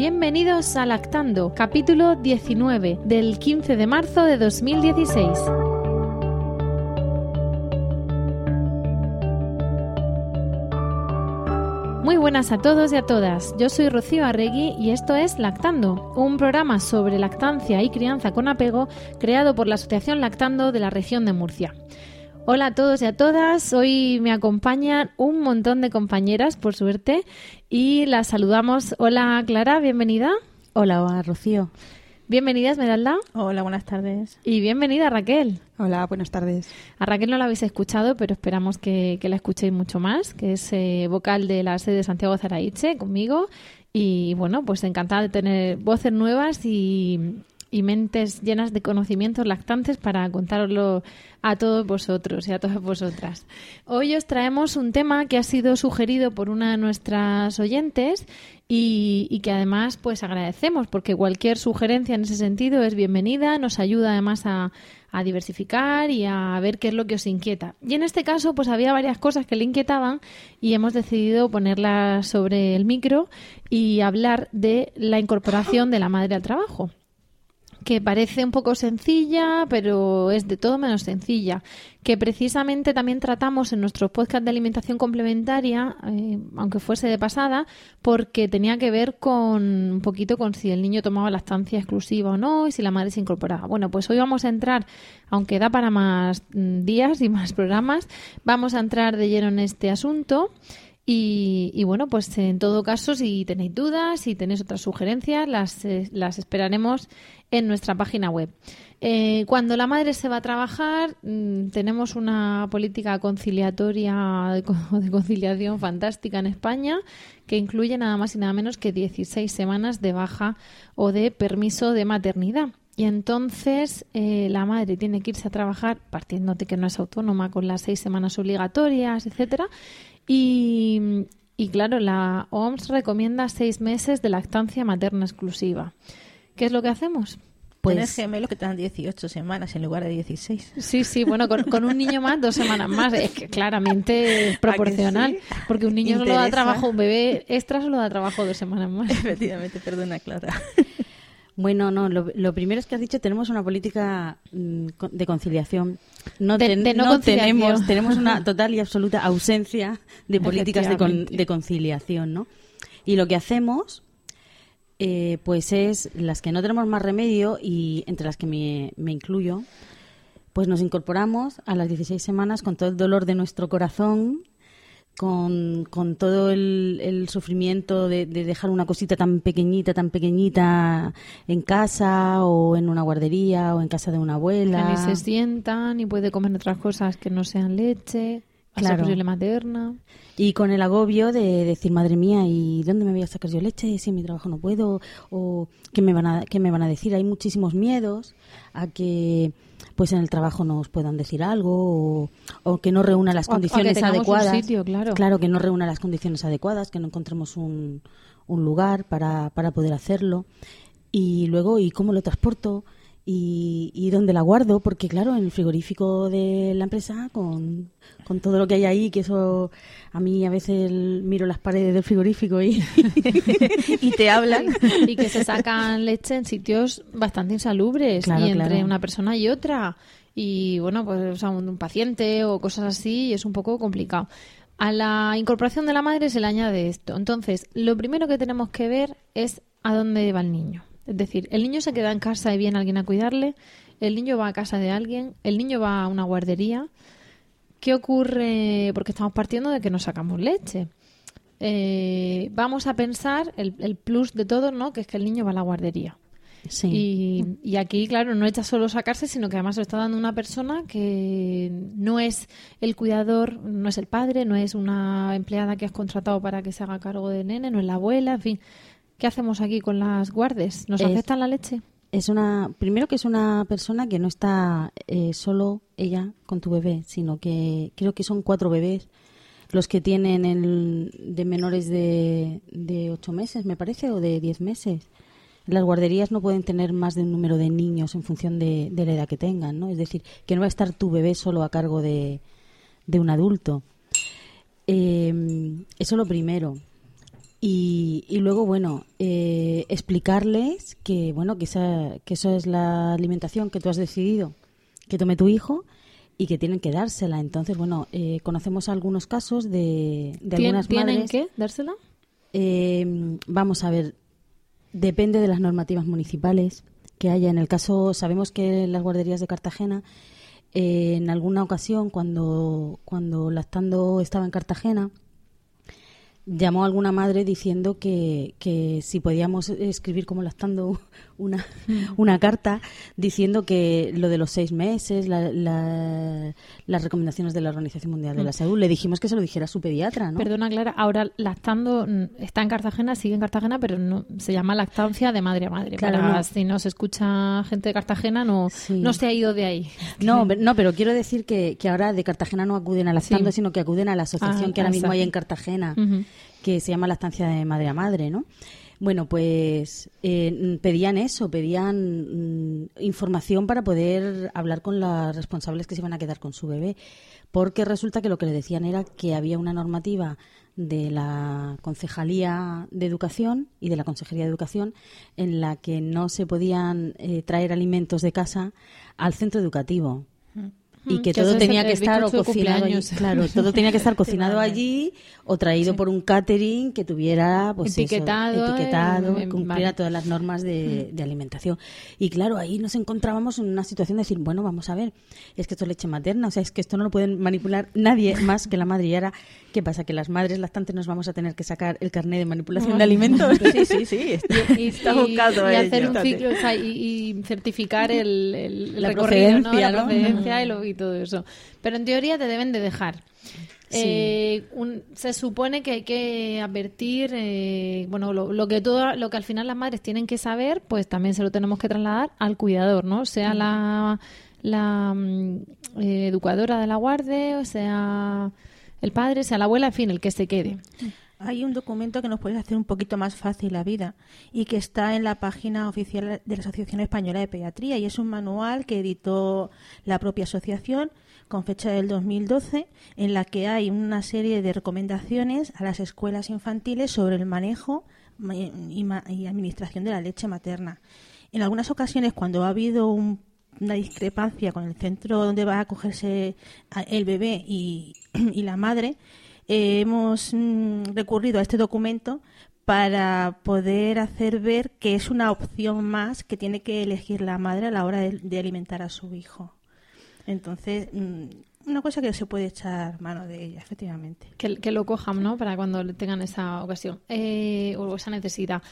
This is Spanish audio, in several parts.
Bienvenidos a Lactando, capítulo 19 del 15 de marzo de 2016. Muy buenas a todos y a todas. Yo soy Rocío Arregui y esto es Lactando, un programa sobre lactancia y crianza con apego creado por la Asociación Lactando de la región de Murcia. Hola a todos y a todas. Hoy me acompañan un montón de compañeras, por suerte, y las saludamos. Hola Clara, bienvenida. Hola, Rocío. Bienvenida Esmeralda. Hola, buenas tardes. Y bienvenida Raquel. Hola, buenas tardes. A Raquel no la habéis escuchado, pero esperamos que, que la escuchéis mucho más, que es eh, vocal de la sede de Santiago Zaraiche conmigo. Y bueno, pues encantada de tener voces nuevas y, y mentes llenas de conocimientos lactantes para contároslo a todos vosotros y a todas vosotras. Hoy os traemos un tema que ha sido sugerido por una de nuestras oyentes y, que además pues agradecemos porque cualquier sugerencia en ese sentido es bienvenida, nos ayuda además a, a diversificar y a ver qué es lo que os inquieta. Y en este caso pues había varias cosas que le inquietaban y hemos decidido ponerlas sobre el micro y hablar de la incorporación de la madre al trabajo que parece un poco sencilla, pero es de todo menos sencilla, que precisamente también tratamos en nuestro podcast de alimentación complementaria, eh, aunque fuese de pasada, porque tenía que ver con un poquito con si el niño tomaba lactancia exclusiva o no y si la madre se incorporaba. Bueno, pues hoy vamos a entrar, aunque da para más mm, días y más programas, vamos a entrar de lleno en este asunto. Y, y, bueno, pues en todo caso, si tenéis dudas, si tenéis otras sugerencias, las, eh, las esperaremos en nuestra página web. Eh, cuando la madre se va a trabajar, mmm, tenemos una política conciliatoria de, de conciliación fantástica en España que incluye nada más y nada menos que 16 semanas de baja o de permiso de maternidad. Y entonces eh, la madre tiene que irse a trabajar, partiendo de que no es autónoma, con las seis semanas obligatorias, etcétera, y, y, claro, la OMS recomienda seis meses de lactancia materna exclusiva. ¿Qué es lo que hacemos? Pues Tienes gemelos que te dan 18 semanas en lugar de 16. Sí, sí, bueno, con, con, un niño más, dos semanas más. Es que claramente es proporcional. Sí? Porque un niño Interesa. solo da trabajo, un bebé extra solo da trabajo dos semanas más. Efectivamente, perdona, Clara. Bueno, no, lo, lo, primero es que has dicho, tenemos una política mm, de conciliación. No, de, ten, de no, no tenemos, tenemos una total y absoluta ausencia de políticas de, con, de, conciliación, ¿no? Y lo que hacemos, eh, pues es las que no tenemos más remedio y entre las que me, me incluyo, pues nos incorporamos a las 16 semanas con todo el dolor de nuestro corazón con, con todo el, el sufrimiento de, de, dejar una cosita tan pequeñita, tan pequeñita en casa o en una guardería o en casa de una abuela. Que ni se sientan y puede comer otras cosas que no sean leche, claro. posible materna. Y con el agobio de decir, madre mía, ¿y dónde me voy a sacar yo leche si en mi trabajo no puedo? ¿O qué me van a, qué me van a decir? Hay muchísimos miedos a que pues en el trabajo nos puedan decir algo o, o que no reúna las condiciones o, adecuadas. Sitio, claro. claro, que no reúna las condiciones adecuadas, que no encontremos un, un lugar para, para poder hacerlo. Y luego, ¿y cómo lo transporto? Y, y, dónde la guardo, porque claro, en el frigorífico de la empresa, con, con, todo lo que hay ahí, que eso a mí a veces miro las paredes del frigorífico y, y te hablan. Y que se sacan leche en sitios bastante insalubres claro, y entre claro. una persona y otra. Y bueno, pues o sea, un, un paciente o cosas así, y es un poco complicado. A la incorporación de la madre se le añade esto. Entonces, lo primero que tenemos que ver es a dónde va el niño. Es decir, el niño se queda en casa y viene alguien a cuidarle, el niño va a casa de alguien, el niño va a una guardería. ¿Qué ocurre? Porque estamos partiendo de que no sacamos leche. Eh, vamos a pensar el, el, plus de todo, ¿no? Que es que el niño va a la guardería. Y, y, aquí, claro, no echa solo sacarse, sino que además lo está dando una persona que no es el cuidador, no es el padre, no es una empleada que has contratado para que se haga cargo del nene, no es la abuela, en fin. ¿Qué hacemos aquí con las guardes? ¿Nos afectan la leche? Es una, primero que es una persona que no está eh, solo ella con tu bebé, sino que creo que son cuatro bebés los que tienen el, de menores de, de ocho meses, me parece, o de diez meses. Las guarderías no pueden tener más de un número de niños en función de, la edad que tengan, ¿no? Es decir, que no va a estar tu bebé solo a cargo de, de un adulto. Eh, eso lo primero. Y, y luego, bueno, eh, explicarles que, bueno, que, esa, que eso es la alimentación que tú has decidido que tome tu hijo y que tienen que dársela. Entonces, bueno, eh, conocemos algunos casos de, de algunas ¿Tienen que dársela? Eh, vamos a ver, depende de las normativas municipales que haya. En el caso, sabemos que las guarderías de Cartagena, en alguna ocasión, cuando, cuando Lactando estaba en Cartagena, llamó a alguna madre diciendo que, que si podíamos escribir como lactando una, mm. una carta diciendo que lo de los seis meses, las recomendaciones de la Organización Mundial de la mm. Salud, le dijimos que se lo dijera a su pediatra, ¿no? Perdona, Clara, ahora lactando mm, está en Cartagena, sigue en Cartagena, pero no se llama lactancia de madre a madre. Claro, Para, si no se escucha gente de Cartagena, no, no se ha ido de ahí. No, no pero quiero decir que, que ahora de Cartagena no acuden a lactando, sino que acuden a la asociación ah, que ahora mismo hay en Cartagena que se llama la estancia de madre a madre, ¿no? Bueno, pues eh, pedían eso, pedían mm, información para poder hablar con las responsables que se iban a quedar con su bebé, porque resulta que lo que le decían era que había una normativa de la Concejalía de Educación y de la Consejería de Educación en la que no se podían eh, traer alimentos de casa al centro educativo y que, todo tenía que estar cocinado allí, claro todo tenía que estar cocinado allí o traído por un catering que tuviera pues etiquetado, etiquetado cumpliera todas las normas de, alimentación. Y claro ahí nos encontrábamos en una situación de decir bueno vamos a ver es que esto es leche materna o sea es que esto no lo pueden manipular nadie más que la madre y ahora qué pasa que las madres lactantes nos vamos a tener que sacar el carnet de manipulación de alimentos. Sí sí sí y, está y, hacer un ciclo y, certificar el, la procedencia, la procedencia y lo y todo eso. Pero en teoría te deben de dejar. Eh, se supone que hay que advertir, eh, bueno, lo, que todo, lo que al final las madres tienen que saber, pues también se lo tenemos que trasladar al cuidador, ¿no? Sea la, la mm, eh, educadora de la guardia, sea el padre, sea la abuela, en fin, el que se quede. Hay un documento que nos puede hacer un poquito más fácil la vida y que está en la página oficial de la Asociación Española de Pediatría y es un manual que editó la propia asociación con fecha del 2012 en la que hay una serie de recomendaciones a las escuelas infantiles sobre el manejo y, administración de la leche materna. En algunas ocasiones cuando ha habido una discrepancia con el centro donde va a acogerse el bebé y la madre, hemos mm, recurrido a este documento para poder hacer ver que es una opción más que tiene que elegir la madre a la hora de, alimentar a su hijo. Entonces, mm, una cosa que se puede echar mano de ella, efectivamente. Que, lo cojan, ¿no? Para cuando tengan esa ocasión eh, o esa necesidad.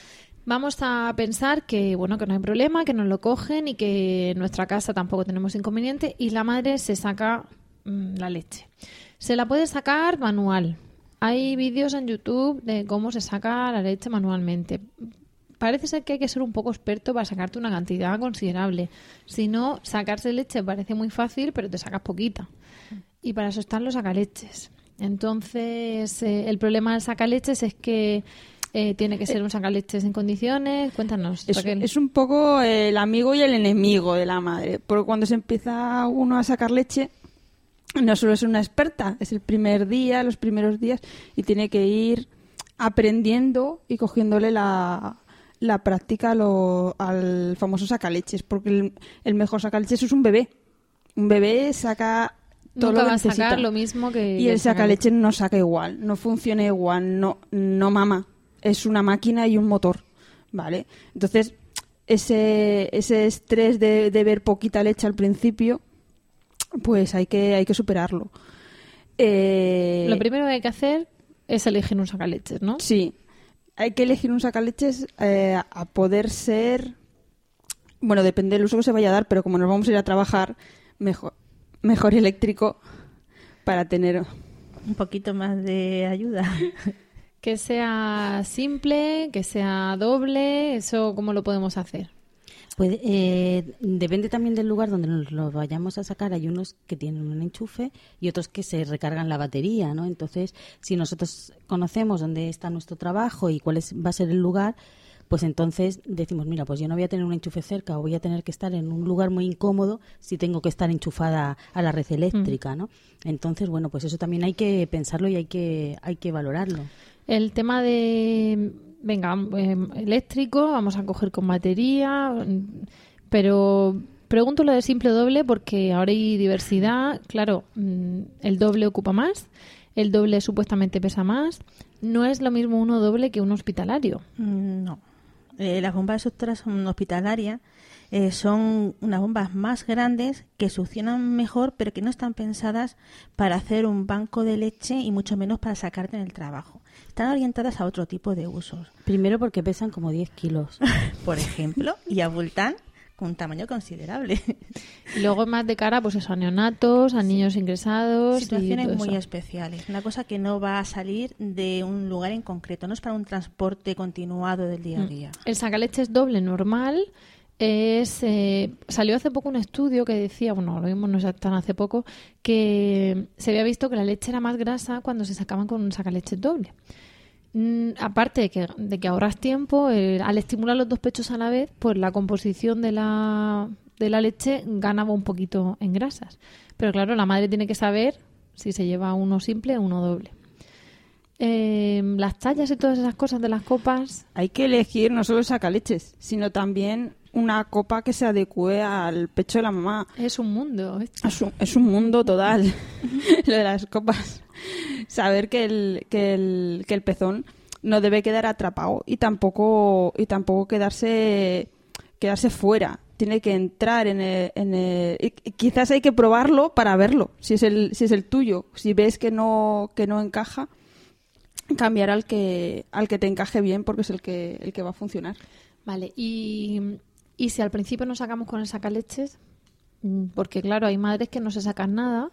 Vamos a pensar que, bueno, que no hay problema, que nos lo cogen y que en nuestra casa tampoco tenemos inconveniente y la madre se saca mm, la leche. Se la puede sacar manual. Hay vídeos en YouTube de cómo se saca la leche manualmente. Parece ser que hay que ser un poco experto para sacarte una cantidad considerable. Si no, sacarse leche parece muy fácil, pero te sacas poquita. Y para eso están los sacaleches. Entonces, eh, el problema del sacaleches es que eh, tiene que ser un sacaleches en condiciones. Cuéntanos. Es, es, un poco el amigo y el enemigo de la madre. Porque cuando se empieza uno a sacar leche, no solo es una experta, es el primer día, los primeros días, y tiene que ir aprendiendo y cogiéndole la, la práctica al famoso sacaleches, porque el, mejor sacaleches es un bebé. Un bebé saca todo lo que va a sacar lo mismo que y el sacaleches no saca igual, no funciona igual, no no mama, es una máquina y un motor, ¿vale? Entonces ese, ese estrés de, de ver poquita leche al principio pues hay que, hay que superarlo. Eh, Lo primero que hay que hacer es elegir un sacaleches, ¿no? Sí, hay que elegir un sacaleches eh, a poder ser bueno, depende del uso que se vaya a dar, pero como nos vamos a ir a trabajar, mejor, mejor eléctrico para tener un poquito más de ayuda. Que sea simple, que sea doble, ¿eso cómo lo podemos hacer? Pues eh, depende también del lugar donde nos lo vayamos a sacar. Hay unos que tienen un enchufe y otros que se recargan la batería, ¿no? Entonces, si nosotros conocemos dónde está nuestro trabajo y cuál es, va a ser el lugar, pues entonces decimos, mira, pues yo no voy a tener un enchufe cerca o voy a tener que estar en un lugar muy incómodo si tengo que estar enchufada a la red eléctrica, mm. ¿no? Entonces, bueno, pues eso también hay que pensarlo y hay que, hay que valorarlo. El tema de, venga, em, eléctrico, vamos a coger con batería, pero pregunto lo de simple doble porque ahora hay diversidad, claro, mm, el doble ocupa más, el doble supuestamente pesa más, no es lo mismo uno doble que un hospitalario. Mm, no. Eh, las bombas suctoras son hospitalarias, eh, son unas bombas más grandes que succionan mejor, pero que no están pensadas para hacer un banco de leche y mucho menos para sacarte en el trabajo. Están orientadas a otro tipo de usos. Primero porque pesan como 10 kilos. Por ejemplo, y abultan con un tamaño considerable. Y luego más de cara pues a neonatos, a niños ingresados. Situaciones muy especiales. Una cosa que no va a salir de un lugar en concreto, no es para un transporte continuado del día a mm. día. El sacaleches doble normal es eh, salió hace poco un estudio que decía, bueno, lo vimos no tan hace poco, que se había visto que la leche era más grasa cuando se sacaban con un sacaleches doble. Mm, aparte de que, de que ahorras tiempo, al estimular los dos pechos a la vez, pues la composición de la, de la leche ganaba un poquito en grasas. Pero claro, la madre tiene que saber si se lleva uno simple o uno doble. Eh, las tallas y todas esas cosas de las copas. Hay que elegir no solo sacaleches, sino también una copa que se adecue al pecho de la mamá. Es un mundo. Es un, mundo total, lo de las copas. Saber que el, que el, que el pezón no debe quedar atrapado y tampoco, y tampoco quedarse, quedarse fuera. Tiene que entrar en el, en el quizás hay que probarlo para verlo, si es el, si es el tuyo. Si ves que no, que no encaja, cambiar al que, al que te encaje bien porque es el que, el que va a funcionar. Vale, y y si al principio no sacamos con el sacaleches, mm, porque claro, hay madres que no se sacan nada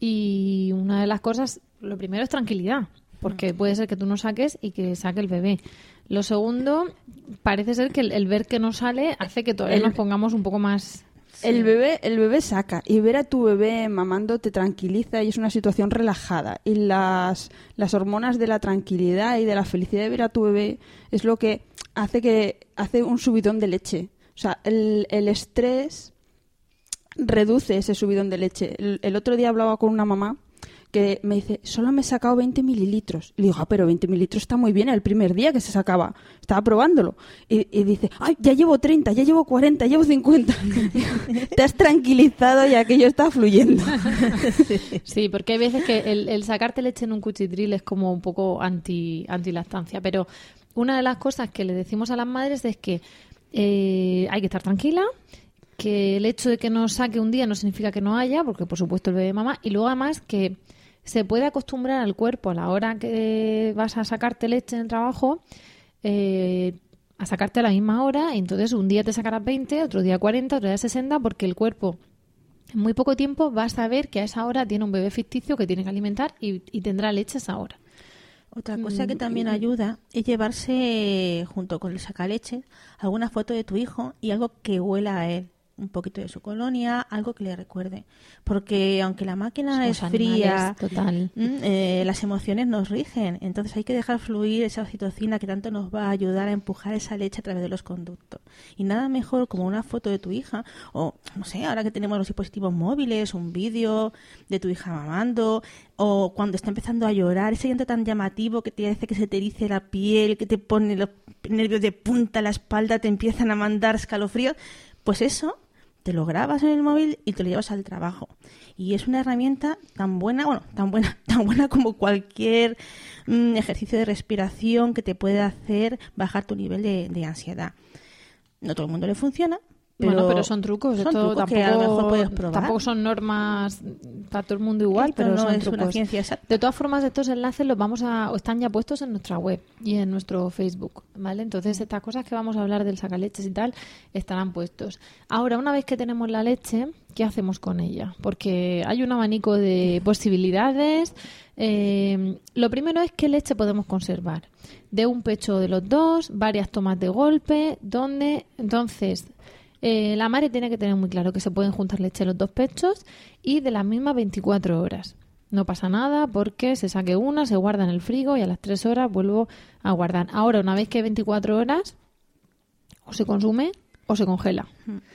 y una de las cosas, lo primero es tranquilidad, porque puede ser que tú no saques y que saque el bebé. Lo segundo, parece ser que el, ver que no sale hace que todavía nos pongamos un poco más El bebé, el bebé saca y ver a tu bebé mamando te tranquiliza y es una situación relajada. Y las, las hormonas de la tranquilidad y de la felicidad de ver a tu bebé es lo que hace que hace un subidón de leche. O sea, el, el estrés reduce ese subidón de leche. El, otro día hablaba con una mamá que me dice, solo me he sacado 20 mililitros. Y le digo, ah, pero 20 mililitros está muy bien el primer día que se sacaba. Estaba probándolo. Y, dice, ay, ya llevo 30, ya llevo 40, llevo 50. Te has tranquilizado y aquello está fluyendo. sí, porque hay veces que el, sacarte leche en un cuchitril es como un poco anti, anti lactancia. Pero una de las cosas que le decimos a las madres es que eh, hay que estar tranquila, que el hecho de que no saque un día no significa que no haya, porque por supuesto el bebé mamá, y luego además que se puede acostumbrar al cuerpo a la hora que vas a sacarte leche en el trabajo, eh, a sacarte a la misma hora, y entonces un día te sacarás 20, otro día 40, otro día 60, porque el cuerpo en muy poco tiempo va a saber que a esa hora tiene un bebé ficticio que tiene que alimentar y, y tendrá leche a esa hora. Otra cosa que también ayuda es llevarse junto con el sacaleche alguna foto de tu hijo y algo que huela a él un poquito de su colonia, algo que le recuerde. Porque aunque la máquina es fría, total. Eh, las emociones nos rigen. Entonces hay que dejar fluir esa oxitocina que tanto nos va a ayudar a empujar esa leche a través de los conductos. Y nada mejor como una foto de tu hija, o no sé, ahora que tenemos los dispositivos móviles, un vídeo de tu hija mamando, o cuando está empezando a llorar, ese llanto tan llamativo que te hace que se te erice la piel, que te pone los nervios de punta, la espalda, te empiezan a mandar escalofríos. Pues eso te lo grabas en el móvil y te lo llevas al trabajo. Y es una herramienta tan buena, bueno, tan buena, tan buena como cualquier mm, ejercicio de respiración que te puede hacer bajar tu nivel de, ansiedad. No todo el mundo le funciona, bueno, pero son trucos. son Esto trucos tampoco, que a lo mejor puedes probar. tampoco son normas para todo el mundo igual, Esto pero no son es una trucos. ciencia exacta. De todas formas, estos enlaces los vamos a, o están ya puestos en nuestra web y en nuestro Facebook, ¿vale? Entonces, estas cosas que vamos a hablar del sacaleches y tal estarán puestos. Ahora, una vez que tenemos la leche, ¿qué hacemos con ella? Porque hay un abanico de posibilidades. Eh, lo primero es qué leche podemos conservar. De un pecho de los dos, varias tomas de golpe, donde entonces eh, la madre tiene que tener muy claro que se pueden juntar leche los dos pechos y de las mismas 24 horas. No pasa nada porque se saque una, se guarda en el frigo y a las 3 horas vuelvo a guardar. Ahora, una vez que hay 24 horas, o se consume o se congela.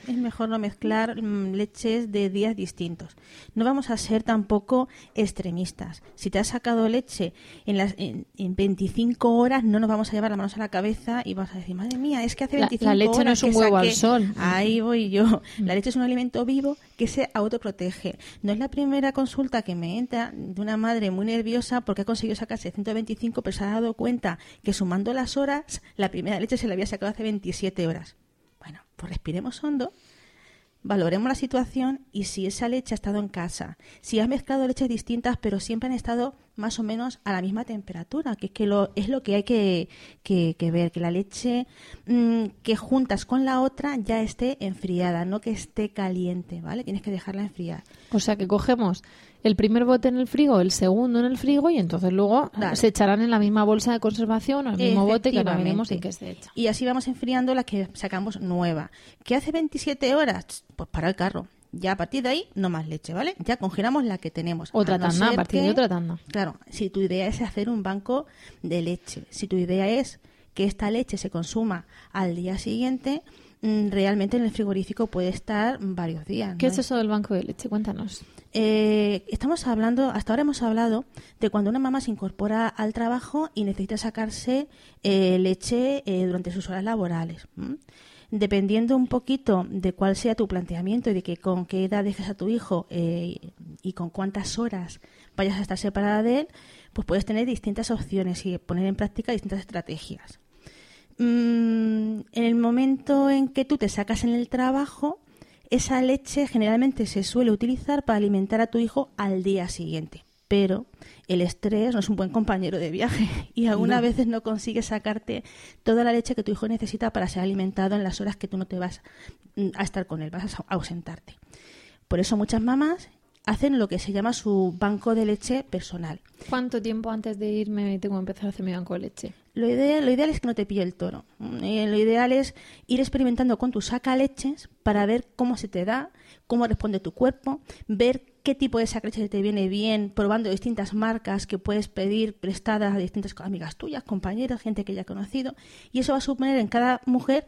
Es mejor no mezclar mm, leches de días distintos. No vamos a ser tampoco extremistas. Si te has sacado leche en, las, en, en 25 horas, no nos vamos a llevar las manos a la cabeza y vas a decir, madre mía, es que hace La- 25 la leche no horas es un huevo al saqué". sol. Ahí voy yo. La leche es un alimento vivo que se autoprotege. No es la primera consulta que me entra de una madre muy nerviosa porque ha conseguido sacarse 125, pero se ha dado cuenta que sumando las horas, la primera leche se la había sacado hace 27 horas. Pues respiremos hondo, valoremos la situación y si esa leche ha estado en casa, si has mezclado leches distintas pero siempre han estado más o menos a la misma temperatura, que es, que lo, es lo que hay que, que- que ver, que la leche mm, que juntas con la otra ya esté enfriada, no que esté caliente, ¿vale? Tienes que dejarla enfriar. O sea que cogemos el primer bote en el frigo, el segundo en el frigo y entonces luego Claro. se echarán en la misma bolsa de conservación o el mismo bote que ahora veremos en qué se echa. Y así vamos enfriando la que sacamos nueva. ¿Qué hace 27 horas? Pues para el carro. Ya a partir de ahí, no más leche, ¿vale? Ya congelamos la que tenemos. Otra no tanda, a partir de otra tanda. Claro, si tu idea es hacer un banco de leche, si tu idea es que esta leche se consuma al día siguiente, mm, realmente en el frigorífico puede estar varios días. ¿Qué es eso del banco de leche? Cuéntanos. Eh, estamos hablando, hasta ahora hemos hablado de cuando una mamá se incorpora al trabajo y necesita sacarse eh, leche eh, durante sus horas laborales. ¿m? Dependiendo un poquito de cuál sea tu planteamiento y de que con qué edad dejes a tu hijo eh, y con cuántas horas vayas a estar separada de él, pues puedes tener distintas opciones y poner en práctica distintas estrategias. Mm, en el momento en que tú te sacas en el trabajo, esa leche generalmente se suele utilizar para alimentar a tu hijo al día siguiente. Pero el estrés no es un buen compañero de viaje y algunas veces no consigues sacarte toda la leche que tu hijo necesita para ser alimentado en las horas que tú no te vas mm, a estar con él, vas a ausentarte. Por eso muchas mamás hacen lo que se llama su banco de leche personal. ¿Cuánto tiempo antes de irme tengo que empezar a hacer mi banco de leche? Lo ideal, lo ideal es que no te pille el toro. Mm, eh, lo ideal es ir experimentando con tu saca leches para ver cómo se te da, cómo responde tu cuerpo, ver qué tipo de saca leche te viene bien, probando distintas marcas que puedes pedir prestadas a distintas amigas tuyas, compañeras, gente que ya has conocido. Y eso va a suponer en cada mujer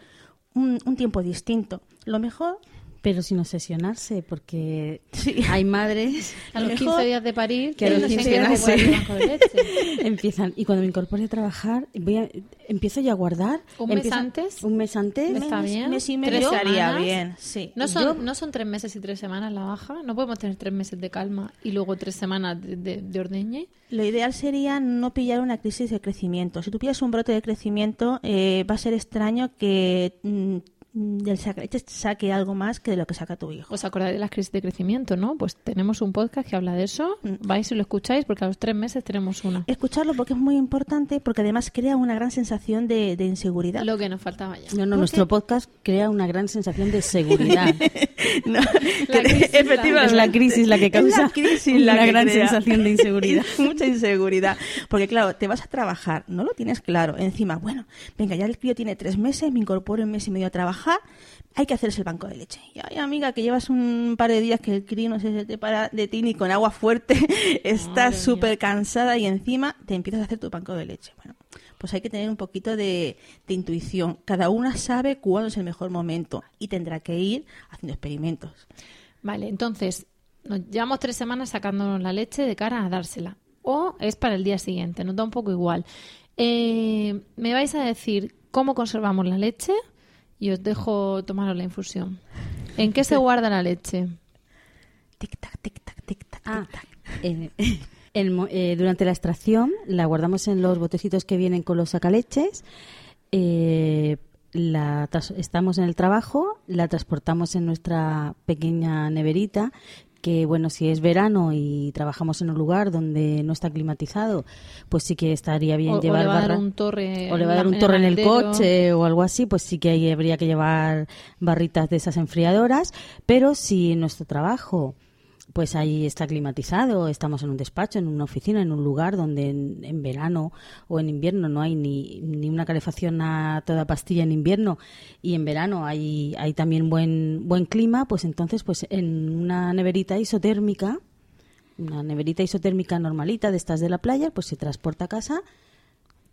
un tiempo distinto. Lo mejor Pero sin obsesionarse, porque Sí. hay madres A los Mejor 15 días de parir, que a los no sé 15 qué días de leche. empiezan. Y cuando me incorpore a trabajar, voy a- empiezo ya a guardar. ¿Un mes Empieza- antes? Un mes antes. Está bien. mes y Tres medio semanas. estaría bien, sí. ¿No son, Yo- ¿No son tres meses y tres semanas la baja? ¿No podemos tener tres meses de calma y luego tres semanas de, de- de ordeñe? Lo ideal sería no pillar una crisis de crecimiento. Si tú pillas un brote de crecimiento, eh, va a ser extraño que mm, del sacaleche saque algo más que de lo que saca tu hijo. ¿Os acordáis de las crisis de crecimiento, no? Pues tenemos un podcast que habla de eso. Mm. Vais y lo escucháis porque a los tres meses tenemos una. Escucharlo porque es muy importante, porque además crea una gran sensación de, de inseguridad. Lo que nos faltaba ya. No, no, nuestro podcast crea una gran sensación de seguridad. No, La crisis, efectivamente. Es la crisis la que Es causa la crisis la una gran crea. sensación de inseguridad. Mucha inseguridad. Porque claro, te vas a trabajar, no lo tienes claro. Encima, bueno, venga, ya el crío tiene tres meses, me incorporo un mes y medio a trabajar, hay que hacerse el banco de leche. Y ay, amiga, que llevas un par de días que el crío no se te para de ti ni con agua fuerte, estás súper cansada y encima te empiezas a hacer tu banco de leche. Bueno, pues hay que tener un poquito de, de intuición. Cada una sabe cuándo es el mejor momento y tendrá que ir haciendo experimentos. Vale, entonces, nos llevamos tres semanas sacándonos la leche de cara a dársela. O es para el día siguiente, nos da un poco igual. Eh, me vais a decir cómo conservamos la leche y os dejo tomaros la infusión. ¿En qué se guarda la leche? Tic-tac, tic-tac, tic-tac, Ah, tic-tac. eh, el mo- eh, durante la extracción la guardamos en los botecitos que vienen con los sacaleches. Eh, la estamos en el trabajo, la transportamos en nuestra pequeña neverita que bueno, si es verano y trabajamos en un lugar donde no está climatizado, pues sí que estaría bien llevar o le va a dar un torre o le va a dar un torre en el coche o algo así, pues sí que ahí habría que llevar barritas de esas enfriadoras, pero si en nuestro trabajo pues ahí está climatizado, estamos en un despacho, en una oficina, en un lugar donde en, verano o en invierno no hay ni, ni, una calefacción a toda pastilla en invierno y en verano hay, hay también buen, buen clima, pues entonces pues en una neverita isotérmica, una neverita isotérmica normalita de estas de la playa, pues se transporta a casa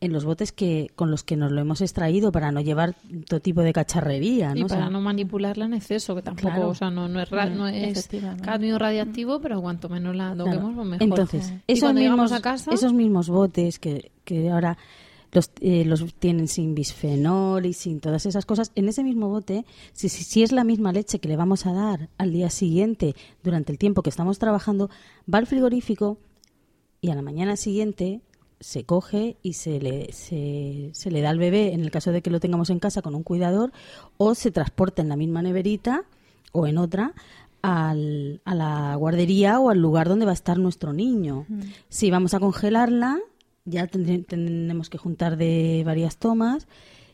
en los botes que con los que nos lo hemos extraído para no llevar todo tipo de cacharrería ¿no? y para no manipularla en exceso que tampoco o sea no, no es, no es cadmio radiactivo pero cuanto menos la toquemos pues mejor. Entonces esos mismos a casa... esos mismos botes que, que ahora los, eh, los tienen sin bisfenol y sin todas esas cosas. En ese mismo bote, si, si, si, es la misma leche que le vamos a dar al día siguiente durante el tiempo que estamos trabajando, va al frigorífico y a la mañana siguiente se coge y se le, se, se, le da al bebé, en el caso de que lo tengamos en casa con un cuidador, o se transporta en la misma neverita o en otra al, a la guardería o al lugar donde va a estar nuestro niño. Si vamos a congelarla, ya tendremos que juntar de varias tomas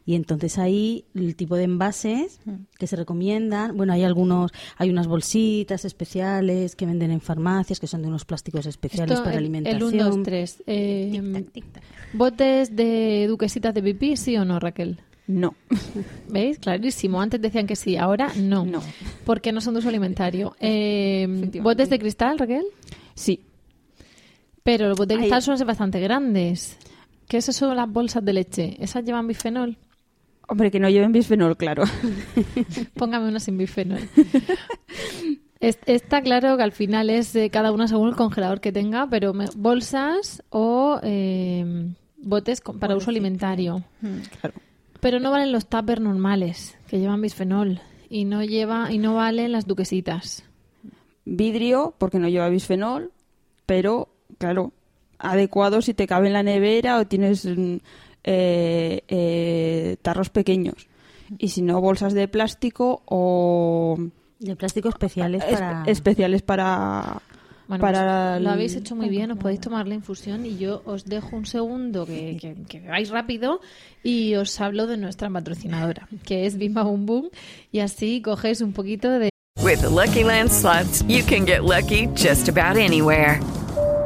y entonces ahí el tipo de envases que se recomiendan, bueno, hay algunos, hay unas bolsitas especiales que venden en farmacias que son de unos plásticos especiales para alimentación. El 1, 2, 3. ¿Botes de duquesitas de pipí, sí o no, Raquel? No. ¿Veis? Clarísimo. Antes decían que sí, ahora no. No. Porque no son de uso alimentario. Eh, ¿Botes de cristal, Raquel? Sí. Pero los botes de cristal son bastante grandes. ¿Qué es eso de las bolsas de leche? ¿Esas llevan bifenol? Hombre, que no lleven bisfenol, claro. Póngame uno sin bisfenol. Está claro que al final es cada uno según el congelador que tenga, pero bolsas o eh, botes para uso alimentario. Mm, claro. Pero no valen los tuppers normales que llevan bisfenol y no lleva y no valen las duquesitas. Vidrio porque no lleva bisfenol, pero claro, adecuado si te cabe en la nevera o tienes mm, eh, eh, tarros pequeños. Y si no, bolsas de plástico o... De plástico especiales para... especiales para... para pues lo habéis hecho muy bien, os podéis tomar la infusión y yo os dejo un segundo que, que, que veáis rápido y os hablo de nuestra patrocinadora, que es Bimba Boom Boom, y así cogéis un poquito de... With the Lucky Land slots, you can get lucky just about anywhere.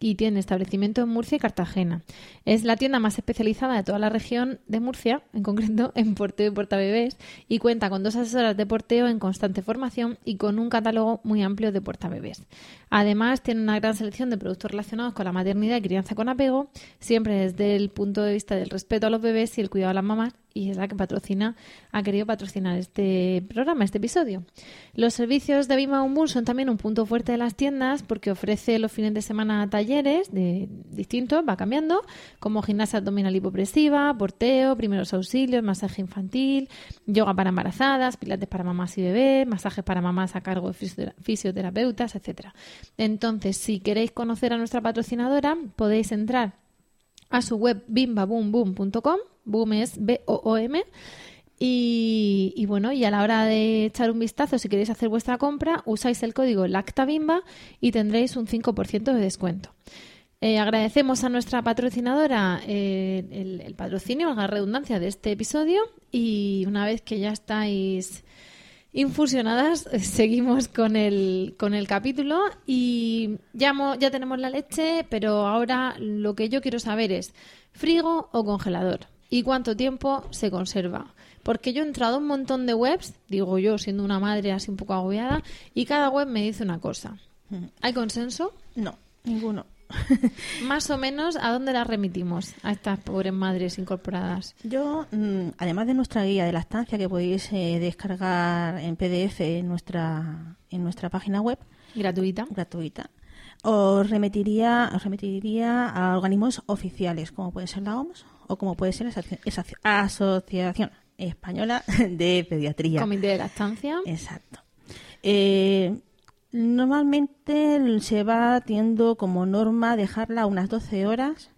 y tiene establecimiento en Murcia y Cartagena. Es la tienda más especializada de toda la región de Murcia, en concreto en porteo y portabebés, y cuenta con dos asesoras de porteo en constante formación y con un catálogo muy amplio de portabebés. Además, tiene una gran selección de productos relacionados con la maternidad y crianza con apego, siempre desde el punto de vista del respeto a los bebés y el cuidado a las mamás, y es la que patrocina, ha querido patrocinar este programa, este episodio. Los servicios de Bima Umbun son también un punto fuerte de las tiendas porque ofrece los fines de semana talleres de distintos, va cambiando, como gimnasia abdominal hipopresiva, porteo, primeros auxilios, masaje infantil, yoga para embarazadas, pilates para mamás y bebés, masajes para mamás a cargo de fisioterapeutas, etcétera. Entonces, si queréis conocer a nuestra patrocinadora, podéis entrar a su web bimbaboomboom.com, boom es B-O-O-M, y, bueno, y a la hora de echar un vistazo, si queréis hacer vuestra compra, usáis el código LACTABIMBA y tendréis un 5% de descuento. Eh, agradecemos a nuestra patrocinadora eh, el, patrocinio, la redundancia de este episodio y una vez que ya estáis infusionadas, seguimos con el, con el capítulo y ya, ya tenemos la leche, pero ahora lo que yo quiero saber es frigo o congelador y cuánto tiempo se conserva. Porque yo he entrado a un montón de webs, digo yo siendo una madre así un poco agobiada, y cada web me dice una cosa. ¿Hay consenso? No, ninguno. Más o menos, ¿a dónde las remitimos a estas pobres madres incorporadas? Yo, mm, además de nuestra guía de lactancia que podéis eh, descargar en PDF en nuestra, en nuestra página web, Gratuita. gratuita, os remitiría, os remitiría a organismos oficiales, como puede ser la OMS o como puede ser Asoci- esa Asociación Española de Pediatría. Comité de lactancia. Exacto. Eh, normalmente se va teniendo como norma dejarla unas 12 horas,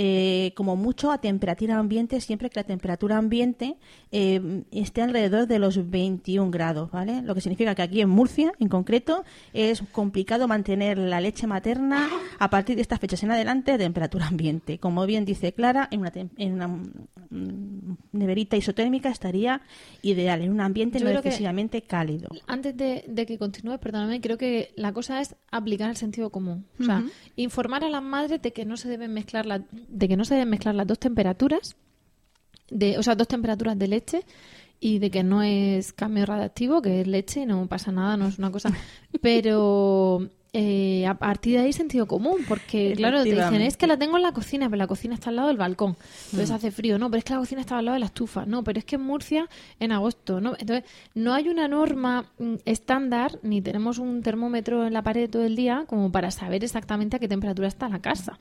eh, como mucho a temperatura ambiente, siempre que la temperatura ambiente eh, esté alrededor de los 21 grados, ¿vale? Lo que significa que aquí en Murcia, en concreto, es complicado mantener la leche materna a partir de estas fechas en adelante a temperatura ambiente. Como bien dice Clara, en una, tem- en una mm, neverita isotérmica estaría ideal, en un ambiente Yo no excesivamente cálido. Antes de, de que continúe, perdóname, creo que la cosa es aplicar el sentido común. O sea, informar a las madres de que no se deben mezclar la- de que no se deben mezclar las dos temperaturas, de, o sea, dos temperaturas de leche y de que no es cambio radiactivo, que es leche y no pasa nada, no es una cosa. Pero eh, a partir de ahí sentido común, porque claro, te dicen, es que la tengo en la cocina, pero la cocina está al lado del balcón. Entonces Mm. hace frío, no, pero es que la cocina está al lado de la estufa, no, pero es que en Murcia en agosto, no. Entonces, no hay una norma mm, estándar, ni tenemos un termómetro en la pared todo el día como para saber exactamente a qué temperatura está la casa.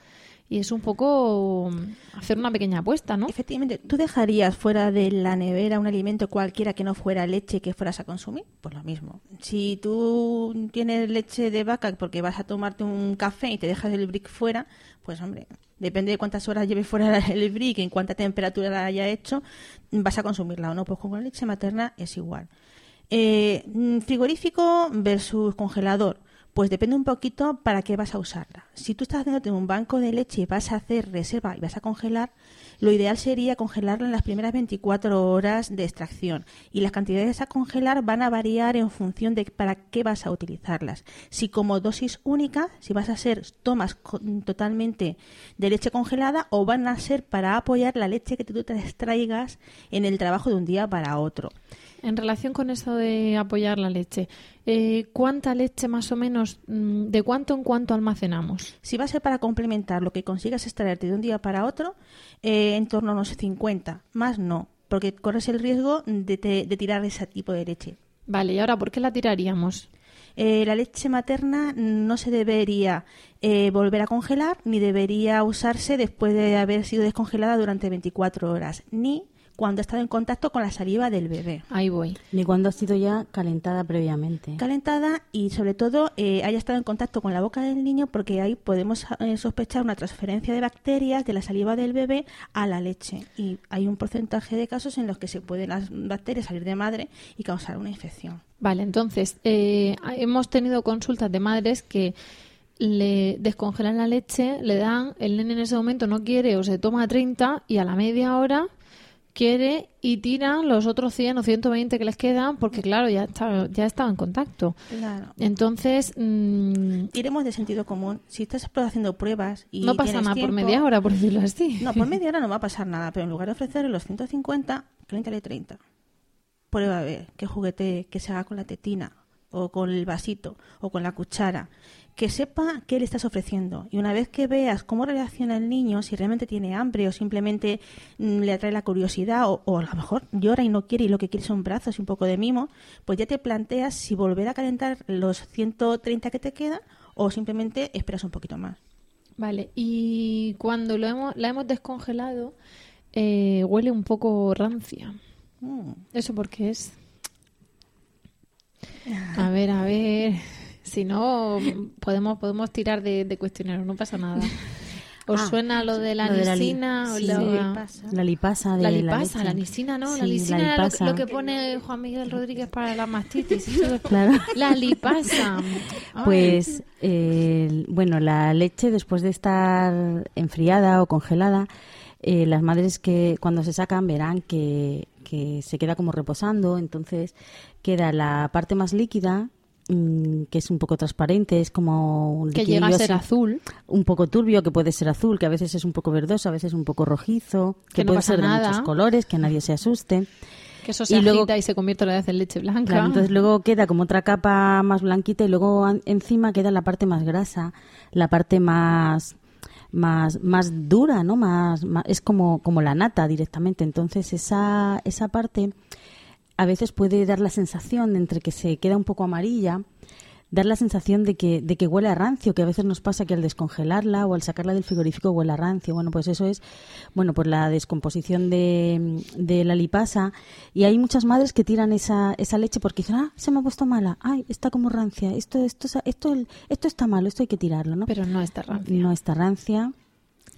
Y es un poco mm, hacer una pequeña apuesta, ¿no? Efectivamente, ¿tú dejarías fuera de la nevera un alimento cualquiera que no fuera leche que fueras a consumir? Pues lo mismo. Si tú tienes leche de vaca porque vas a tomarte un café y te dejas el brick fuera, pues hombre, depende de cuántas horas lleves fuera el brick, en cuánta temperatura la haya hecho, vas a consumirla o no. Pues con la leche materna es igual. Eh, mm, frigorífico versus congelador. Pues depende un poquito para qué vas a usarla. Si tú estás haciéndote un banco de leche y vas a hacer reserva y vas a congelar, lo ideal sería congelarla en las primeras 24 horas de extracción. Y las cantidades a congelar van a variar en función de para qué vas a utilizarlas. Si como dosis única, si vas a hacer tomas totalmente de leche congelada o van a ser para apoyar la leche que tú te extraigas en el trabajo de un día para otro. En relación con eso de apoyar la leche, eh, ¿cuánta leche más o menos, mm, de cuánto en cuánto almacenamos? Si va a ser para complementar lo que consigas extraerte de un día para otro, eh, en torno a unos 50, más no, porque corres el riesgo de, te- de tirar ese tipo de leche. Vale, ¿y ahora por qué la tiraríamos? Eh, la leche materna no se debería eh, volver a congelar ni debería usarse después de haber sido descongelada durante 24 horas, ni cuando ha estado en contacto con la saliva del bebé. Ahí voy. Ni cuando ha sido ya calentada previamente. calentada y sobre todo eh, haya estado en contacto con la boca del niño porque ahí podemos eh, sospechar una transferencia de bacterias de la saliva del bebé a la leche y hay un porcentaje de casos en los que se pueden las bacterias salir de madre y causar una infección. Vale, entonces, eh, hemos tenido consultas de madres que le descongelan la leche, le dan, el nene en ese momento no quiere o se toma 30 y a la media hora quiere y tiran los otros 100 o 120 que les quedan porque claro, ya está, ya estaba en contacto. Claro. Entonces, mm, Iremos de sentido común. Si estás haciendo pruebas y no pasa nada por media hora, por decirlo así. No, por media hora no va a pasar nada, pero en lugar de ofrecerle los 150, caliéntale 30. Prueba a ver qué juguete que se haga con la tetina o con el vasito o con la cuchara. Que sepa qué le estás ofreciendo. Y una vez que veas cómo reacciona el niño, si realmente tiene hambre o simplemente mm, le atrae la curiosidad o, o a lo mejor llora y no quiere y lo que quiere son brazos y un poco de mimo, pues ya te planteas si volver a calentar los 130 que te quedan o simplemente esperas un poquito más. Vale, y cuando lo hemos, la hemos descongelado, eh, huele un poco rancia. Mm. ¿Eso por qué es? A ver, a ver. Si no, podemos, podemos tirar de, de cuestionario, no pasa nada. ¿Os Ah, suena lo de la lo de la li- lisina? o sí, la, lipasa de la lipasa, la lisina, ¿no? la lisina la era lo, lipasa. lo que pone Juan Miguel Rodríguez para la mastitis. Claro. La lipasa. Ay. Pues, eh, bueno, la leche después de estar enfriada o congelada, eh, las madres que cuando se sacan verán que, que se queda como reposando, entonces queda la parte más líquida, mm, que es un poco transparente, es como un Que llega a ser azul. Un poco turbio, que puede ser azul, que a veces es un poco verdoso, a veces un poco rojizo, que, Que no puede ser de muchos colores, que nadie se asuste. Que eso se Y luego- y se convierte otra vez en leche blanca. Claro, entonces luego queda como otra capa más blanquita y luego an- encima queda la parte más grasa, la parte más más más dura, ¿no? Más, más- es como como la nata directamente. Entonces esa esa parte a veces puede dar la sensación de entre que se queda un poco amarilla, dar la sensación de que, de que huele a rancio, que a veces nos pasa que al descongelarla o al sacarla del frigorífico huele a rancio. Bueno, pues eso es, bueno, por la descomposición de, de la lipasa. Y hay muchas madres que tiran esa, esa leche porque dicen, ah, se me ha puesto mala, ay, está como rancia, esto, esto, esto, esto está malo, esto hay que tirarlo, ¿no? Pero no está rancia. No está rancia.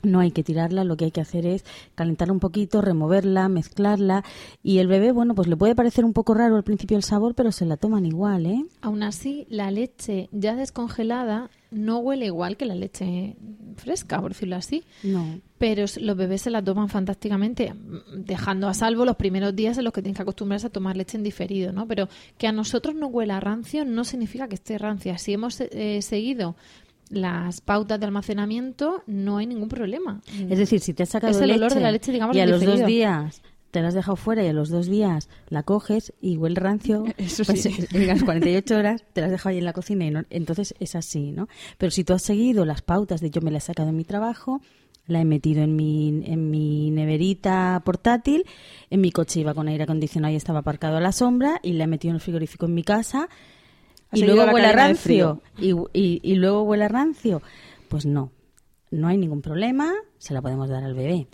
No hay que tirarla, lo que hay que hacer es calentarla un poquito, removerla, mezclarla y el bebé, bueno, pues le puede parecer un poco raro al principio el sabor, pero se la toman igual, ¿eh? Aún así, la leche ya descongelada no huele igual que la leche fresca, por decirlo así. No. Pero los bebés se la toman fantásticamente, mm, dejando a salvo los primeros días en los que tienen que acostumbrarse a tomar leche en diferido, ¿no? Pero que a nosotros no huela rancio no significa que esté rancia. Si hemos eh, seguido las pautas de almacenamiento, no hay ningún problema. Es decir, si te has sacado Es el leche, olor de la leche, digamos, y a los dos días te la has dejado fuera y a los dos días la coges y huele rancio, Eso pues sí. en las 48 horas te la has dejado ahí en la cocina y no- entonces es así, ¿no? Pero si tú has seguido las pautas de yo me la he sacado en mi trabajo, la he metido en mi, en mi neverita portátil, en mi coche iba con aire acondicionado y estaba aparcado a la sombra y la he metido en el frigorífico en mi casa y luego huele a rancio y, y- y luego huele a rancio, pues no, no hay ningún problema, se la podemos dar al bebé.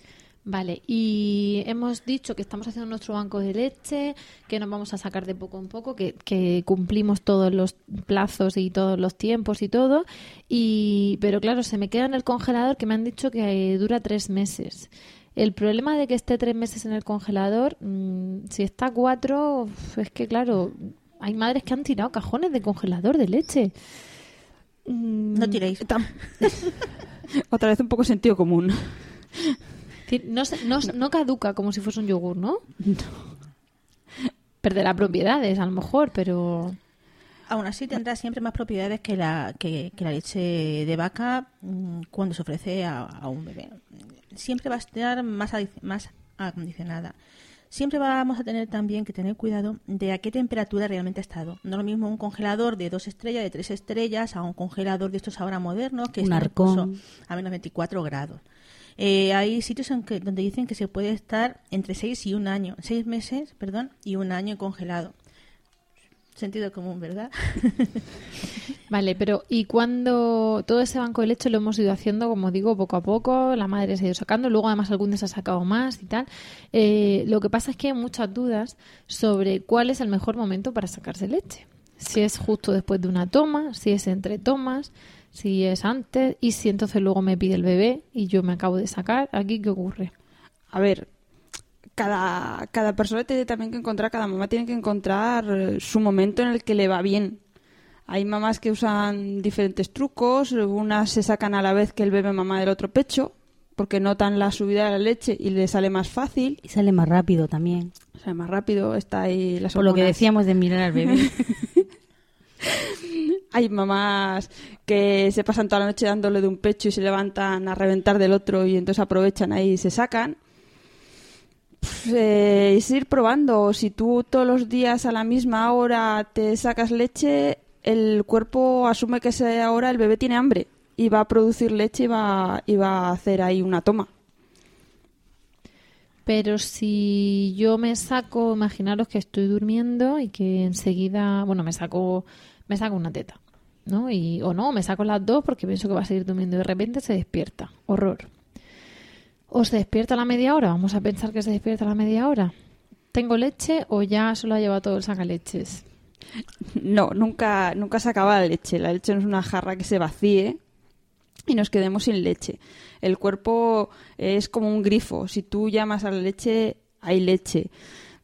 Vale, y hemos dicho que estamos haciendo nuestro banco de leche, que nos vamos a sacar de poco en poco, que, que cumplimos todos los plazos y todos los tiempos y todo, y pero claro, se me queda en el congelador que me han dicho que eh, dura tres meses. El problema de que esté tres meses en el congelador, mm, si está cuatro, es que claro, hay madres que han tirado cajones de congelador de leche. Mm, No tiréis. Otra vez un poco sentido común. No, se- no, no caduca como si fuese un yogur, ¿no? Perderá propiedades, a lo mejor, pero... Aún así tendrá siempre más propiedades que la, que, que la leche de vaca mm, cuando se ofrece a, a un bebé. Siempre va a estar más acondicionada. Siempre vamos a tener también que tener cuidado de a qué temperatura realmente ha estado. No es lo mismo un congelador de dos estrellas, de tres estrellas, a un congelador de estos ahora modernos que Un arcón. incluso a menos 24 grados. Eh, hay sitios en que, donde dicen que se puede estar entre 6 y un año, 6 meses, perdón, y un año congelado. Sentido común, ¿verdad? Vale, pero ¿y cuando todo ese banco de leche lo hemos ido haciendo, como digo, poco a poco? La madre se ha ido sacando, luego además algún día se ha sacado más y tal. Eh, lo que pasa es que hay muchas dudas sobre cuál es el mejor momento para sacarse leche. Si es justo después de una toma, si es entre tomas, si es antes y si entonces luego me pide el bebé y yo me acabo de sacar. ¿Aquí qué ocurre? A ver, cada, cada persona tiene también que encontrar, cada mamá tiene que encontrar eh, su momento en el que le va bien. Hay mamás que usan diferentes trucos, unas se sacan a la vez que el bebé mamá del otro pecho, porque notan la subida de la leche y le sale más fácil, Y sale más rápido también. sale más rápido, está ahí las Por lo que decíamos de mirar al bebé. Hay mamás que se pasan toda la noche dándole de un pecho y se levantan a reventar del otro y entonces aprovechan ahí y se sacan. Pff, eh, es ir probando. Si tú todos los días a la misma hora te sacas leche, el cuerpo asume que esa hora el bebé tiene hambre y va a producir leche y va, y va a hacer ahí una toma. Pero si yo me saco, imaginaros que estoy durmiendo y que enseguida, bueno, me saco, me saco una teta, ¿no? Y, o no, me saco las dos porque pienso que va a seguir durmiendo y de repente se despierta. Horror. ¿O se despierta a la media hora? Vamos a pensar que se despierta a la media hora. ¿Tengo leche o ya solo ha llevado todo el sacaleches? No, nunca, nunca se acaba la leche. La leche no es una jarra que se vacíe y nos quedemos sin leche. El cuerpo es como un grifo. Si tú llamas a la leche, hay leche.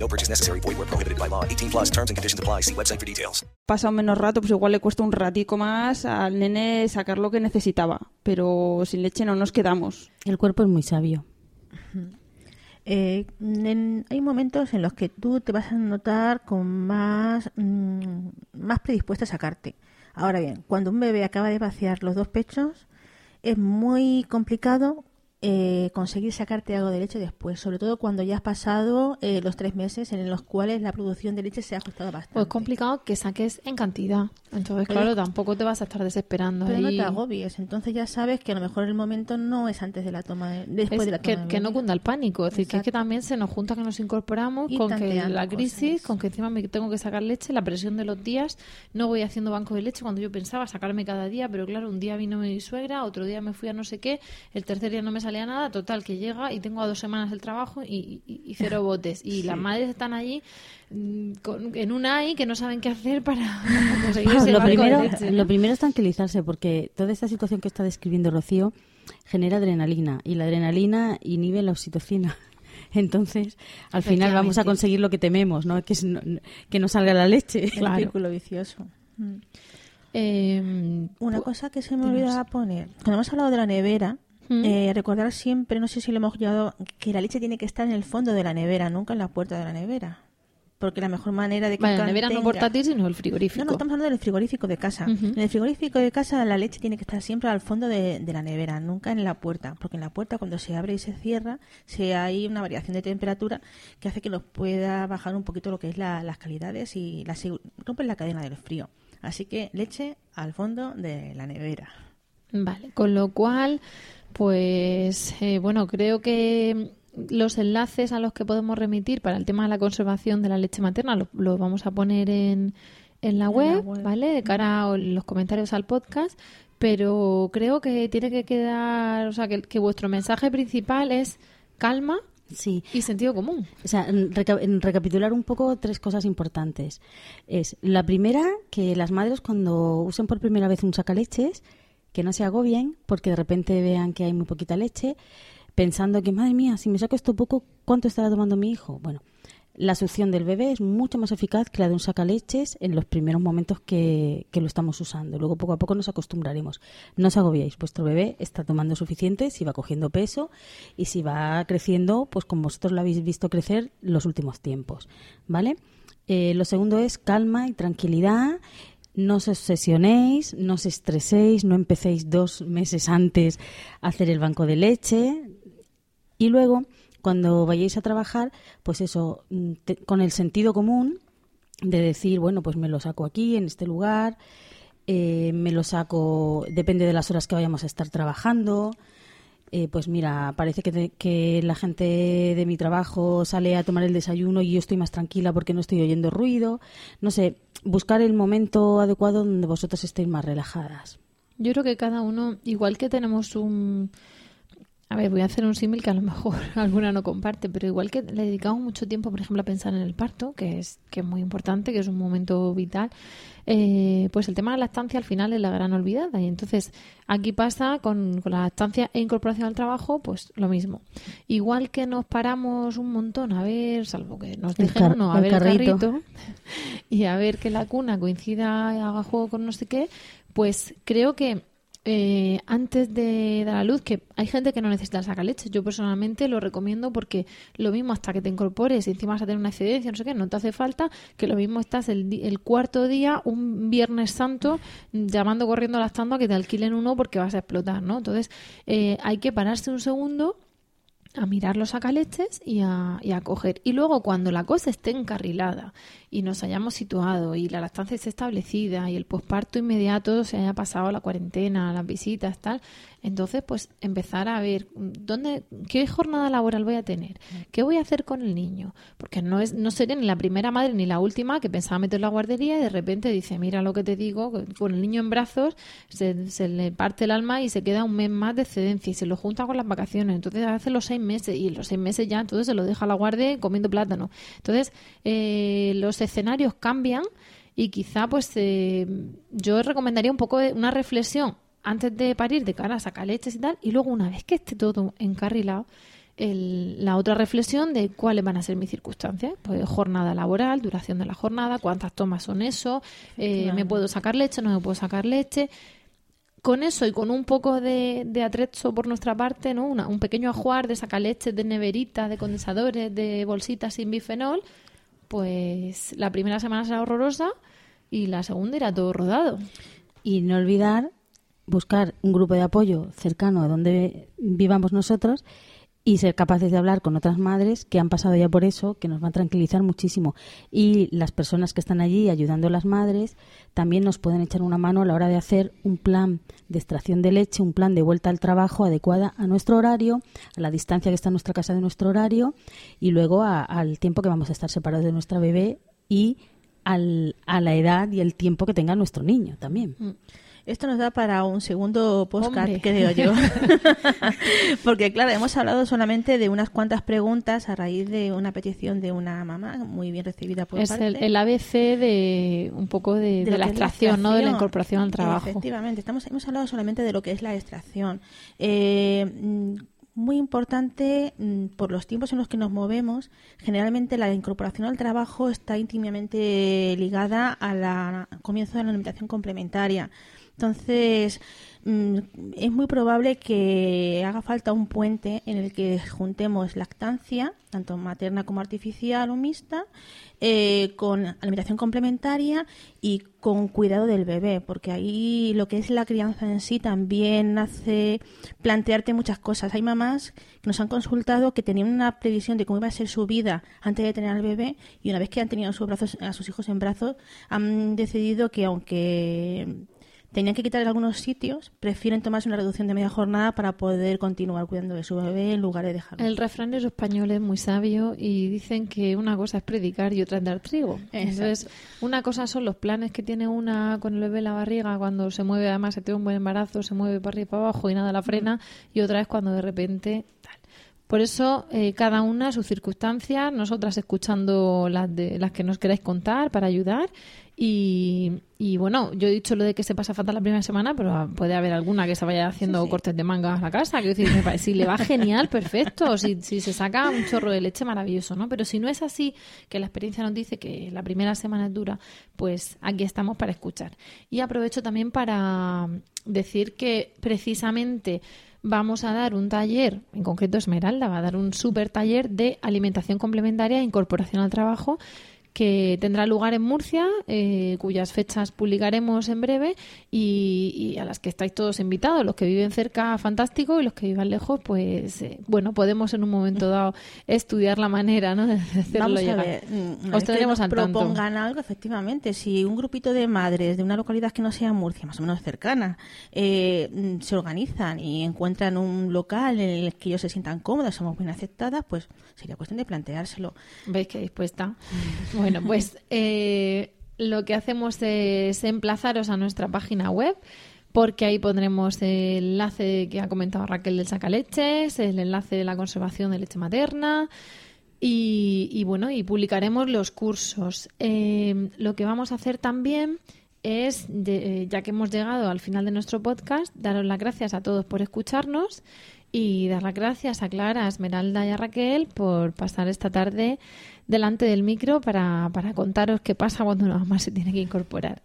No purchase necessary. Void where prohibited by law. 18 plus terms and conditions apply. See website for details. Pasa menos rato, pues igual le cuesta un ratico más al nene sacar lo que necesitaba. Pero sin leche no nos quedamos. El cuerpo es muy sabio. Eh, en- hay momentos en los que tú te vas a notar con más, mm, más predispuesta a sacarte. Ahora bien, cuando un bebé acaba de vaciar los dos pechos, es muy complicado eh, conseguir sacarte algo de leche después, sobre todo cuando ya has pasado eh, los tres meses en los cuales la producción de leche se ha ajustado bastante. Pues es complicado que saques en cantidad. Entonces, Pero- claro, tampoco te vas a estar desesperando. Pero no te agobies, entonces ya sabes que a lo mejor el momento no es antes de la toma de, después Es de la que, toma de que no cunda el pánico. Es decir, que es que también se nos junta que nos incorporamos Y con que la crisis, cosas. con que encima me tengo que sacar leche, la presión de los días. No voy haciendo banco de leche cuando yo pensaba sacarme cada día, pero claro, un día vino mi suegra, otro día me fui a no sé qué, el tercer día no me salía nada. Total, que llega y tengo a dos semanas el trabajo y, y- y cero botes. Y las madres están allí mm, con- en un AI que no saben qué hacer para conseguir ese lo, de primero, leche, ¿no? lo primero es tranquilizarse porque toda esta situación que está describiendo Rocío genera adrenalina y la adrenalina inhibe la oxitocina. Entonces, al final vamos a conseguir lo que tememos, ¿no? Que, es no, que no salga la leche. El Claro. círculo vicioso. Mm. Eh, Una cosa que se me olvidaba poner. Cuando hemos hablado de la nevera, Mm. eh, recordar siempre, no sé si lo hemos llevado, que la leche tiene que estar en el fondo de la nevera, nunca en la puerta de la nevera. Porque la mejor manera de que Vale, la nevera no contenga- portátil, sino el frigorífico. No, no, estamos hablando del frigorífico de casa. Ujú. En el frigorífico de casa la leche tiene que estar siempre al fondo de, de la nevera, nunca en la puerta. Porque en la puerta cuando se abre y se cierra, se hay una variación de temperatura que hace que nos pueda bajar un poquito lo que es la- las calidades y la, segu- rompe la cadena del frío. Así que leche al fondo de la nevera. Vale, con lo cual, pues eh, bueno, creo que los enlaces a los que podemos remitir para el tema de la conservación de la leche materna los lo vamos a poner en, en la la web, web. ¿vale? De cara a los comentarios al podcast, pero creo que tiene que quedar, o sea, que, que vuestro mensaje principal es calma Sí. y sentido común. O sea, en reca- en recapitular un poco tres cosas importantes. Es la primera, que las madres cuando usen por primera vez un sacaleches, que no se agobien porque de repente vean que hay muy poquita leche, pensando que, madre mía, si me saco esto poco, ¿cuánto estará tomando mi hijo? Bueno, la succión del bebé es mucho más eficaz que la de un sacaleches en los primeros momentos que, que lo estamos usando. Luego poco a poco nos acostumbraremos. No os agobiéis, vuestro bebé está tomando suficiente, si va cogiendo peso y si va creciendo, pues como vosotros lo habéis visto crecer los últimos tiempos. ¿Vale? Eh, lo segundo es calma y tranquilidad. No os obsesionéis, no os estreséis, no empecéis dos meses antes a hacer el banco de leche. Y luego, cuando vayáis a trabajar, pues eso, mm, con el sentido común de decir, bueno, pues me lo saco aquí, en este lugar, eh, me lo saco, depende de las horas que vayamos a estar trabajando. Eh, pues mira, parece que, de- que la gente de mi trabajo sale a tomar el desayuno y yo estoy más tranquila porque no estoy oyendo ruido. No sé, buscar el momento adecuado donde vosotros estéis más relajadas. Yo creo que cada uno, igual que tenemos un... A ver, voy a hacer un símil que a lo mejor alguna no comparte, pero igual que le dedicamos mucho tiempo, por ejemplo, a pensar en el parto, que es, que es muy importante, que es un momento vital, eh, pues el tema de la lactancia al final es la gran olvidada. Y entonces aquí pasa con, con la lactancia e incorporación al trabajo, pues lo mismo. Igual que nos paramos un montón a ver, salvo que nos dejen uno a ver el carrito. carrito, y a ver que la cuna coincida y haga juego con no sé qué, pues creo que eh, antes de dar a luz, que hay gente que no necesita sacar leche. Yo personalmente lo recomiendo porque lo mismo hasta que te incorpores y encima vas a tener una excedencia, no sé qué, no te hace falta que lo mismo estás el, el cuarto día, un viernes santo, llamando, corriendo, lactando a que te alquilen uno porque vas a explotar, ¿no? Entonces eh, hay que pararse un segundo a mirar los sacaleches y a, y a coger. Y luego cuando la cosa esté encarrilada y nos hayamos situado y la lactancia esté establecida y el posparto inmediato se haya pasado la cuarentena, las visitas, tal, entonces pues empezar a ver dónde, qué jornada laboral voy a tener, qué voy a hacer con el niño, porque no es, no seré ni la primera madre ni la última que pensaba meterlo a guardería y de repente dice, mira lo que te digo, con el niño en brazos se, le parte el alma y se queda un mes más de excedencia y se lo junta con las vacaciones, entonces hace los seis meses y los seis meses ya entonces se lo deja a la guardia comiendo plátano. Entonces eh, los escenarios cambian y quizá pues eh, yo recomendaría un poco una reflexión antes de parir de cara a sacar leches y tal y luego una vez que esté todo encarrilado el, la otra reflexión de cuáles van a ser mis circunstancias pues jornada laboral duración de la jornada cuántas tomas son eso eh, me puedo sacar leche no me puedo sacar leche con eso y con un poco de, de atrezo por nuestra parte, ¿no? Una, un pequeño ajuar de sacaleches, de neveritas, de condensadores, de bolsitas sin bifenol, pues la primera semana será horrorosa y la segunda irá todo rodado. Y no olvidar buscar un grupo de apoyo cercano a donde vivamos nosotros y ser capaces de hablar con otras madres que han pasado ya por eso, que nos van a tranquilizar muchísimo. Y las personas que están allí ayudando a las madres también nos pueden echar una mano a la hora de hacer un plan de extracción de leche, un plan de vuelta al trabajo adecuada a nuestro horario, a la distancia que está nuestra casa de nuestro horario y luego al tiempo que vamos a estar separados de nuestra bebé y al, a la edad y el tiempo que tenga nuestro niño también. Mm. Esto nos da para un segundo podcast, creo yo. Porque, claro, hemos hablado solamente de unas cuantas preguntas a raíz de una petición de una mamá muy bien recibida por es parte. el, el ABC de un poco de, la extracción, ¿no? De la incorporación al trabajo. Efectivamente, estamos, hemos hablado solamente de lo que es la extracción. Eh, mm, muy importante mm, por los tiempos en los que nos movemos. Generalmente la incorporación al trabajo está íntimamente ligada al comienzo de la alimentación complementaria. Entonces, mm, es muy probable que haga falta un puente en el que juntemos lactancia, tanto materna como artificial o mixta, eh, con alimentación complementaria y con cuidado del bebé, porque ahí lo que es la crianza en sí también hace plantearte muchas cosas. Hay mamás que nos han consultado que tenían una previsión de cómo iba a ser su vida antes de tener al bebé y una vez que han tenido sus, brazos, a sus hijos en brazos han decidido que aunque tenían que quitar algunos sitios, prefieren tomarse una reducción de media jornada para poder continuar cuidando de su bebé en lugar de dejarlo. El refranero español es muy sabio y dicen que una cosa es predicar y otra es dar trigo. Entonces, una cosa son los planes que tiene una con el bebé en la barriga cuando se mueve, además se tiene un buen embarazo, se mueve para arriba y para abajo y nada la frena, y otra es cuando de repente tal. Por eso, eh, cada una sus circunstancias, nosotras escuchando las, de, las que nos queráis contar para ayudar. Y, y, bueno, yo he dicho lo de que se pasa fatal la primera semana, pero puede haber alguna que se vaya haciendo cortes de manga a la casa. Quiero decir, me parece, si le va genial, perfecto. Si, si se saca un chorro de leche, maravilloso, ¿no? Pero si no es así, que la experiencia nos dice que la primera semana es dura, pues aquí estamos para escuchar. Y aprovecho también para decir que precisamente vamos a dar un taller, en concreto Esmeralda va a dar un super taller de alimentación complementaria e incorporación al trabajo que tendrá lugar en Murcia, eh, cuyas fechas publicaremos en breve y, y, a las que estáis todos invitados. Los que viven cerca, fantástico, y los que vivan lejos, pues eh, bueno, podemos en un momento dado estudiar la manera ¿no? de hacerlo Vamos a llegar. ver, mm, Os es que tendremos nos al tanto. propongan algo, efectivamente. Si un grupito de madres de una localidad que no sea Murcia, más o menos cercana, eh, mm, se organizan y encuentran un local en el que ellos se sientan cómodas, somos bien aceptadas, pues sería cuestión de planteárselo. ¿Veis que dispuesta? Bueno, pues eh, lo que hacemos es emplazaros a nuestra página web porque ahí pondremos el enlace que ha comentado Raquel del Sacaleches, el enlace de la conservación de leche materna y, y bueno, y publicaremos los cursos. Eh, lo que vamos a hacer también es, eh, ya que hemos llegado al final de nuestro podcast, daros las gracias a todos por escucharnos y dar las gracias a Clara, a Esmeralda y a Raquel por pasar esta tarde delante del micro para, para contaros qué pasa cuando una mamá se tiene que incorporar.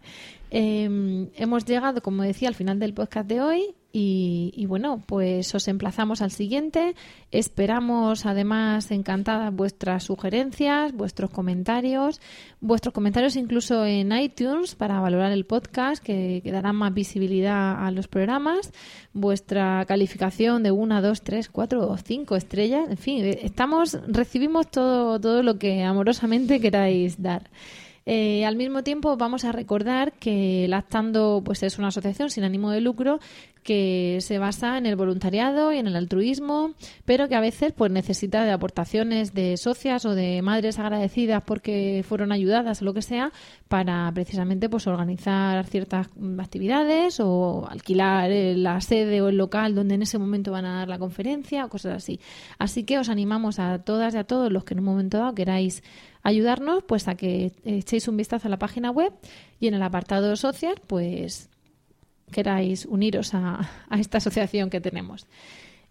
Eh, hemos llegado, como decía, al final del podcast de hoy y, bueno, pues os emplazamos al siguiente. Esperamos además encantadas vuestras sugerencias, vuestros comentarios, vuestros comentarios incluso en iTunes para valorar el podcast que, que dará más visibilidad a los programas, vuestra calificación de una, dos, tres, cuatro o cinco estrellas, en fin, estamos recibimos todo todo lo que amorosamente queráis dar. Eh, al mismo tiempo, vamos a recordar que Lactando pues, es una asociación sin ánimo de lucro que se basa en el voluntariado y en el altruismo, pero que a veces pues, necesita de aportaciones de socias o de madres agradecidas porque fueron ayudadas o lo que sea para precisamente pues, organizar ciertas actividades o alquilar la sede o el local donde en ese momento van a dar la conferencia o cosas así. Así que os animamos a todas y a todos los que en un momento dado queráis ayudarnos pues a que echéis un vistazo a la página web y en el apartado social pues queráis uniros a, esta asociación que tenemos.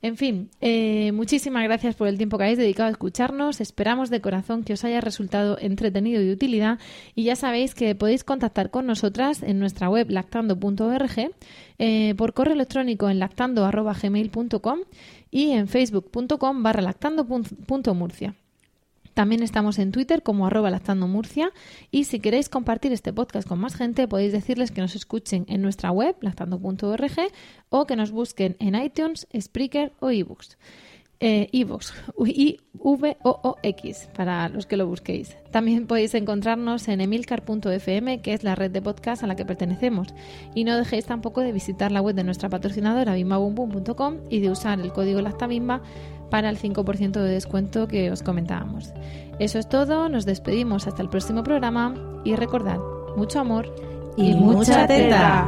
En fin, eh, muchísimas gracias por el tiempo que habéis dedicado a escucharnos. Esperamos de corazón que os haya resultado entretenido y de utilidad. Y ya sabéis que podéis contactar con nosotras en nuestra web lactando.org, eh, por correo electrónico en lactando.gmail.com y en facebook.com barra lactando.murcia. También estamos en Twitter como arroba lactando Murcia y si queréis compartir este podcast con más gente podéis decirles que nos escuchen en nuestra web lactando.org o que nos busquen en iTunes, Spreaker o ebooks. Eh, i v o o x para los que lo busquéis. También podéis encontrarnos en emilcar.fm, que es la red de podcast a la que pertenecemos. Y no dejéis tampoco de visitar la web de nuestra patrocinadora bimbabumbum.com y de usar el código LACTABIMBA para el 5% de descuento que os comentábamos. Eso es todo, nos despedimos hasta el próximo programa y recordad, mucho amor y, mucha teta.